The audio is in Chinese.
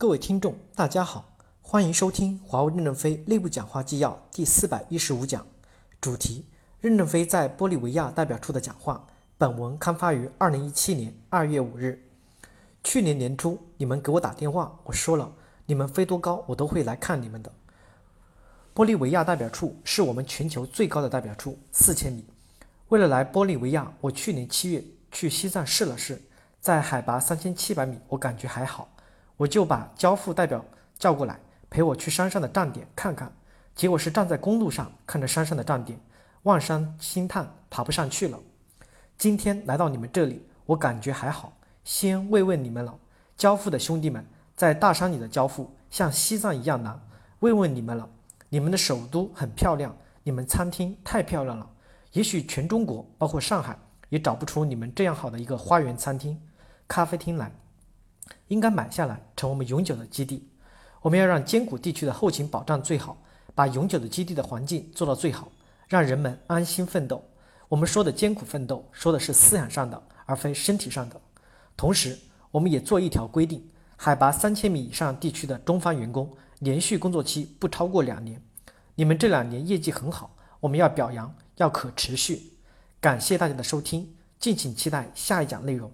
各位听众，大家好，欢迎收听华为任正非内部讲话纪要第四百一十五讲，主题：任正非在玻利维亚代表处的讲话。本文刊发于二零一七年二月五日。去年年初，你们给我打电话，我说了，你们飞多高，我都会来看你们的。玻利维亚代表处是我们全球最高的代表处，四千米。为了来玻利维亚，我去年七月去西藏试了试，在海拔三千七百米，我感觉还好。我就把交付代表叫过来，陪我去山上的站点看看。结果是站在公路上看着山上的站点，望山兴叹，爬不上去了。今天来到你们这里，我感觉还好。先慰问你们了，交付的兄弟们，在大山里的交付像西藏一样难，慰问你们了。你们的首都很漂亮，你们餐厅太漂亮了。也许全中国，包括上海，也找不出你们这样好的一个花园餐厅、咖啡厅来。应该买下来，成为我们永久的基地。我们要让艰苦地区的后勤保障最好，把永久的基地的环境做到最好，让人们安心奋斗。我们说的艰苦奋斗，说的是思想上的，而非身体上的。同时，我们也做一条规定：海拔三千米以上地区的中方员工，连续工作期不超过两年。你们这两年业绩很好，我们要表扬，要可持续。感谢大家的收听，敬请期待下一讲内容。